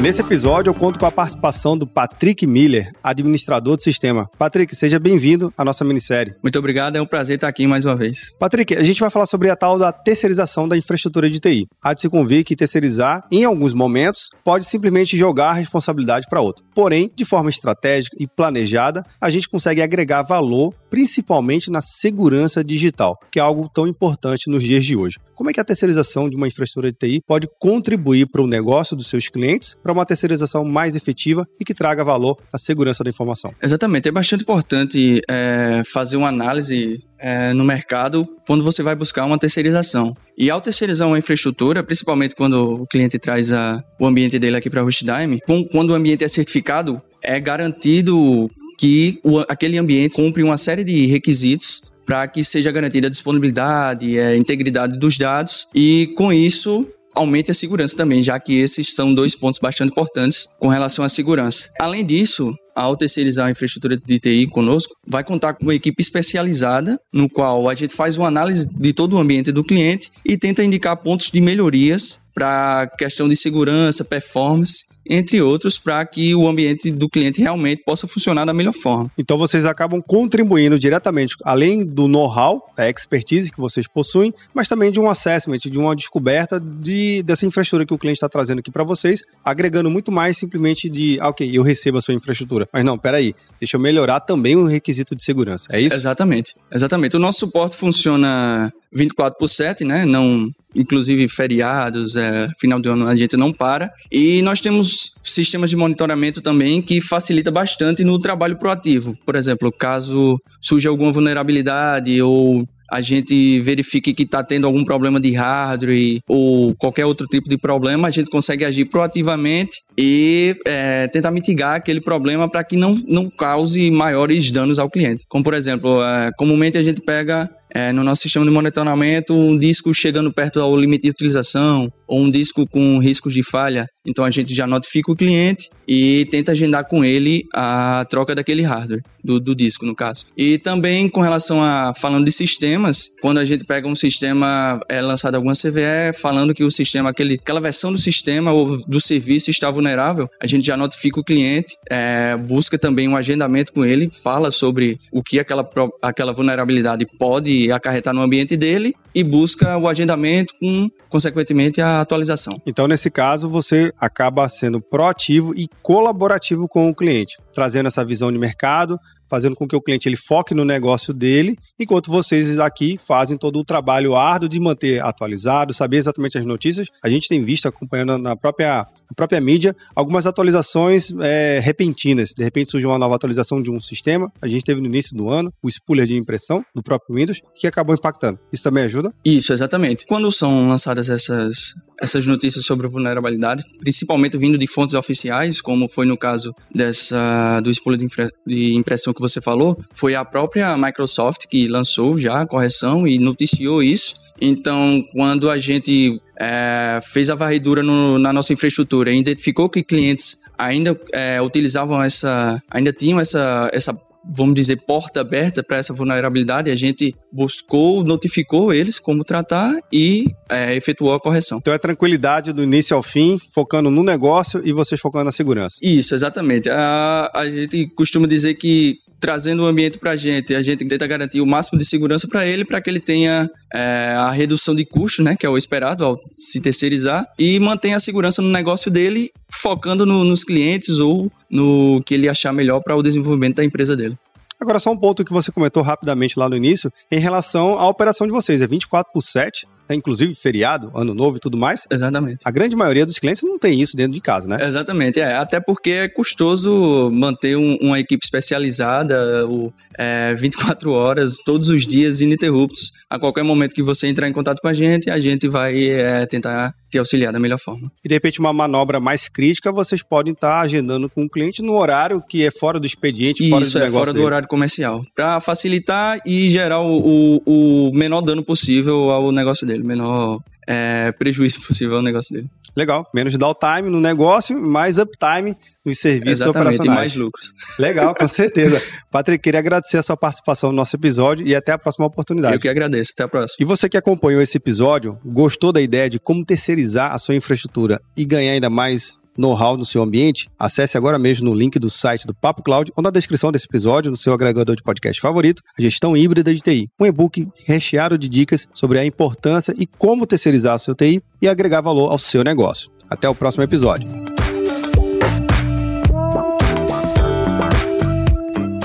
Nesse episódio, eu conto com a participação do Patrick Miller, administrador do sistema. Patrick, seja bem-vindo à nossa minissérie. Muito obrigado, é um prazer estar aqui mais uma vez. Patrick, a gente vai falar sobre a tal da terceirização da infraestrutura de TI. Há de se convir que terceirizar, em alguns momentos, pode simplesmente jogar a responsabilidade para outro. Porém, de forma estratégica e planejada, a gente consegue agregar valor, principalmente na segurança digital, que é algo tão importante nos dias de hoje. Como é que a terceirização de uma infraestrutura de TI pode contribuir para o negócio dos seus clientes para uma terceirização mais efetiva e que traga valor à segurança da informação? Exatamente. É bastante importante é, fazer uma análise é, no mercado quando você vai buscar uma terceirização. E ao terceirizar uma infraestrutura, principalmente quando o cliente traz a, o ambiente dele aqui para a HostDime, quando o ambiente é certificado, é garantido que o, aquele ambiente cumpre uma série de requisitos para que seja garantida a disponibilidade, a integridade dos dados e, com isso, aumente a segurança também, já que esses são dois pontos bastante importantes com relação à segurança. Além disso, ao terceirizar a infraestrutura de TI conosco, vai contar com uma equipe especializada, no qual a gente faz uma análise de todo o ambiente do cliente e tenta indicar pontos de melhorias para questão de segurança, performance entre outros, para que o ambiente do cliente realmente possa funcionar da melhor forma. Então vocês acabam contribuindo diretamente, além do know-how, da expertise que vocês possuem, mas também de um assessment, de uma descoberta de, dessa infraestrutura que o cliente está trazendo aqui para vocês, agregando muito mais simplesmente de, ah, ok, eu recebo a sua infraestrutura. Mas não, peraí, deixa eu melhorar também o requisito de segurança. É isso? Exatamente. Exatamente. O nosso suporte funciona 24 por 7, né? Não, inclusive feriados, é, final de ano a gente não para. E nós temos sistemas de monitoramento também que facilita bastante no trabalho proativo. Por exemplo, caso surja alguma vulnerabilidade ou a gente verifique que está tendo algum problema de hardware ou qualquer outro tipo de problema, a gente consegue agir proativamente e é, tentar mitigar aquele problema para que não, não cause maiores danos ao cliente. Como, por exemplo, é, comumente a gente pega é, no nosso sistema de monitoramento um disco chegando perto ao limite de utilização ou um disco com riscos de falha. Então a gente já notifica o cliente e tenta agendar com ele a troca daquele hardware, do, do disco no caso. E também com relação a, falando de sistemas, quando a gente pega um sistema, é lançado alguma CVE falando que o sistema, aquele, aquela versão do sistema ou do serviço está vulnerável, a gente já notifica o cliente, é, busca também um agendamento com ele, fala sobre o que aquela, aquela vulnerabilidade pode acarretar no ambiente dele e busca o agendamento com, consequentemente, a atualização. Então, nesse caso, você acaba sendo proativo e colaborativo com o cliente, trazendo essa visão de mercado, fazendo com que o cliente ele foque no negócio dele, enquanto vocês aqui fazem todo o trabalho árduo de manter atualizado, saber exatamente as notícias. A gente tem visto, acompanhando na própria, na própria mídia, algumas atualizações é, repentinas. De repente surge uma nova atualização de um sistema. A gente teve no início do ano o spooler de impressão do próprio Windows, que acabou impactando. Isso também ajuda? Isso, exatamente. Quando são lançadas essas, essas notícias sobre vulnerabilidade, principalmente vindo de fontes oficiais, como foi no caso dessa do spooler de, de impressão que você falou, foi a própria Microsoft que lançou já a correção e noticiou isso. Então, quando a gente é, fez a varredura no, na nossa infraestrutura e identificou que clientes ainda é, utilizavam essa, ainda tinham essa, essa vamos dizer, porta aberta para essa vulnerabilidade, a gente buscou, notificou eles como tratar e é, efetuou a correção. Então é tranquilidade do início ao fim, focando no negócio e vocês focando na segurança. Isso, exatamente. A, a gente costuma dizer que trazendo o ambiente para a gente, a gente tenta garantir o máximo de segurança para ele, para que ele tenha é, a redução de custo, né, que é o esperado ao se terceirizar, e mantenha a segurança no negócio dele, focando no, nos clientes ou no que ele achar melhor para o desenvolvimento da empresa dele. Agora, só um ponto que você comentou rapidamente lá no início, em relação à operação de vocês. É 24 por 7, né? inclusive feriado, ano novo e tudo mais. Exatamente. A grande maioria dos clientes não tem isso dentro de casa, né? Exatamente, é. Até porque é custoso manter um, uma equipe especializada o, é, 24 horas, todos os dias, ininterruptos. A qualquer momento que você entrar em contato com a gente, a gente vai é, tentar te auxiliar da melhor forma. E de repente, uma manobra mais crítica, vocês podem estar agendando com o cliente no horário que é fora do expediente, fora Isso, do é negócio fora do dele. horário comercial. Para facilitar e gerar o, o, o menor dano possível ao negócio dele, menor é, prejuízo possível ao negócio dele. Legal. Menos downtime no negócio, mais uptime nos serviços Exatamente, e operacionais. mais lucros. Legal, com certeza. Patrick, queria agradecer a sua participação no nosso episódio e até a próxima oportunidade. Eu que agradeço. Até a próxima. E você que acompanhou esse episódio, gostou da ideia de como terceirizar a sua infraestrutura e ganhar ainda mais know-how no seu ambiente? Acesse agora mesmo no link do site do Papo Cloud ou na descrição desse episódio, no seu agregador de podcast favorito, a gestão híbrida de TI. Um e-book recheado de dicas sobre a importância e como terceirizar o seu TI e agregar valor ao seu negócio. Até o próximo episódio.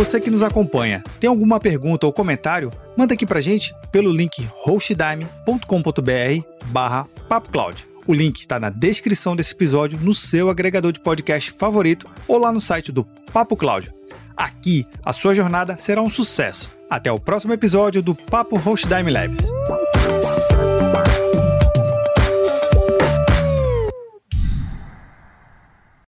Você que nos acompanha, tem alguma pergunta ou comentário? Manda aqui pra gente pelo link hostdime.com.br barra papocloud. O link está na descrição desse episódio, no seu agregador de podcast favorito ou lá no site do Papo Cloud. Aqui, a sua jornada será um sucesso. Até o próximo episódio do Papo Hostdime Labs.